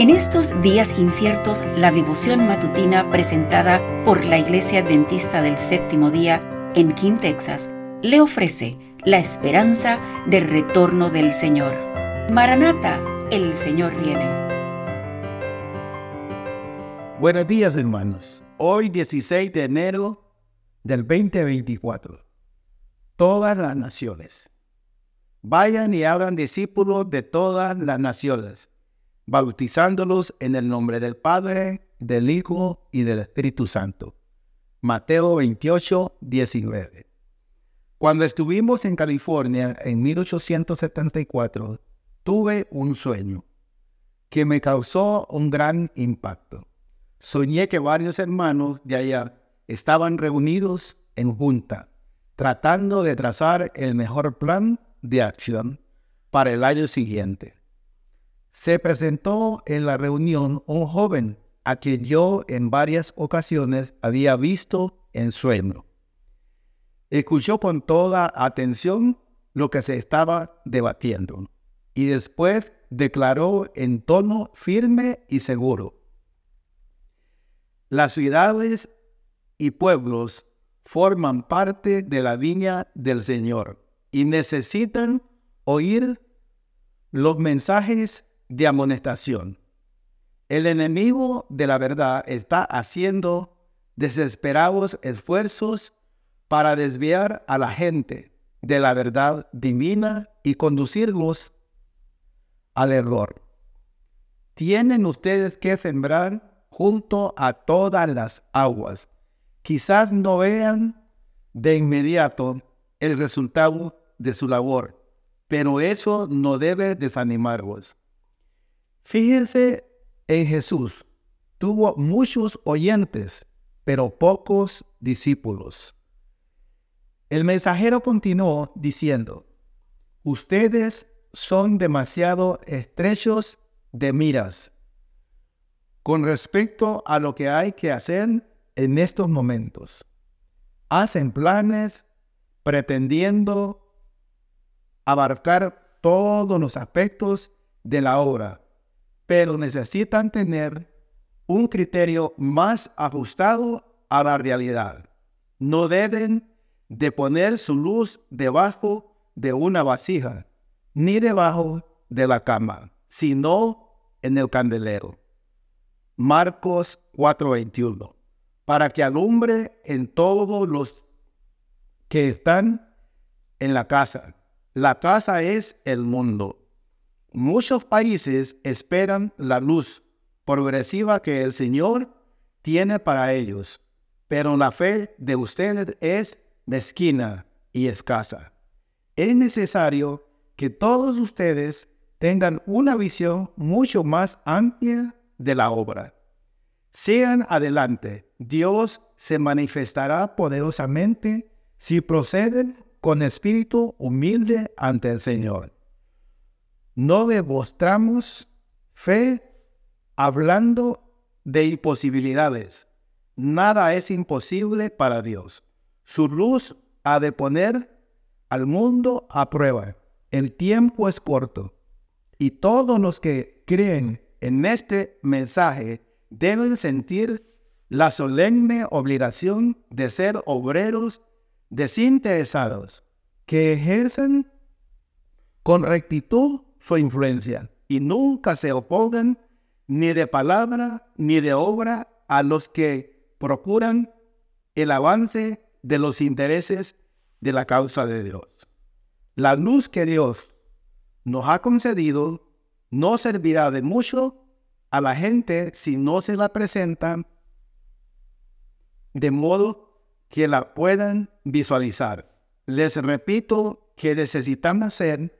En estos días inciertos, la devoción matutina presentada por la Iglesia Adventista del Séptimo Día en King, Texas, le ofrece la esperanza del retorno del Señor. Maranata, el Señor viene. Buenos días hermanos. Hoy 16 de enero del 2024. Todas las naciones. Vayan y hagan discípulos de todas las naciones bautizándolos en el nombre del Padre, del Hijo y del Espíritu Santo. Mateo 28, 19. Cuando estuvimos en California en 1874, tuve un sueño que me causó un gran impacto. Soñé que varios hermanos de allá estaban reunidos en junta, tratando de trazar el mejor plan de acción para el año siguiente se presentó en la reunión un joven a quien yo en varias ocasiones había visto en sueño. Escuchó con toda atención lo que se estaba debatiendo y después declaró en tono firme y seguro. Las ciudades y pueblos forman parte de la viña del Señor y necesitan oír los mensajes de amonestación. El enemigo de la verdad está haciendo desesperados esfuerzos para desviar a la gente de la verdad divina y conducirlos al error. Tienen ustedes que sembrar junto a todas las aguas. Quizás no vean de inmediato el resultado de su labor, pero eso no debe desanimarlos. Fíjense en Jesús. Tuvo muchos oyentes, pero pocos discípulos. El mensajero continuó diciendo, ustedes son demasiado estrechos de miras con respecto a lo que hay que hacer en estos momentos. Hacen planes pretendiendo abarcar todos los aspectos de la obra, pero necesitan tener un criterio más ajustado a la realidad. No deben de poner su luz debajo de una vasija, ni debajo de la cama, sino en el candelero. Marcos 4:21, para que alumbre en todos los que están en la casa. La casa es el mundo. Muchos países esperan la luz progresiva que el Señor tiene para ellos, pero la fe de ustedes es mezquina y escasa. Es necesario que todos ustedes tengan una visión mucho más amplia de la obra. Sean adelante, Dios se manifestará poderosamente si proceden con espíritu humilde ante el Señor no demostramos fe hablando de imposibilidades. Nada es imposible para Dios. Su luz ha de poner al mundo a prueba. El tiempo es corto y todos los que creen en este mensaje deben sentir la solemne obligación de ser obreros desinteresados que ejercen con rectitud su influencia y nunca se opongan ni de palabra ni de obra a los que procuran el avance de los intereses de la causa de Dios. La luz que Dios nos ha concedido no servirá de mucho a la gente si no se la presentan de modo que la puedan visualizar. Les repito que necesitamos ser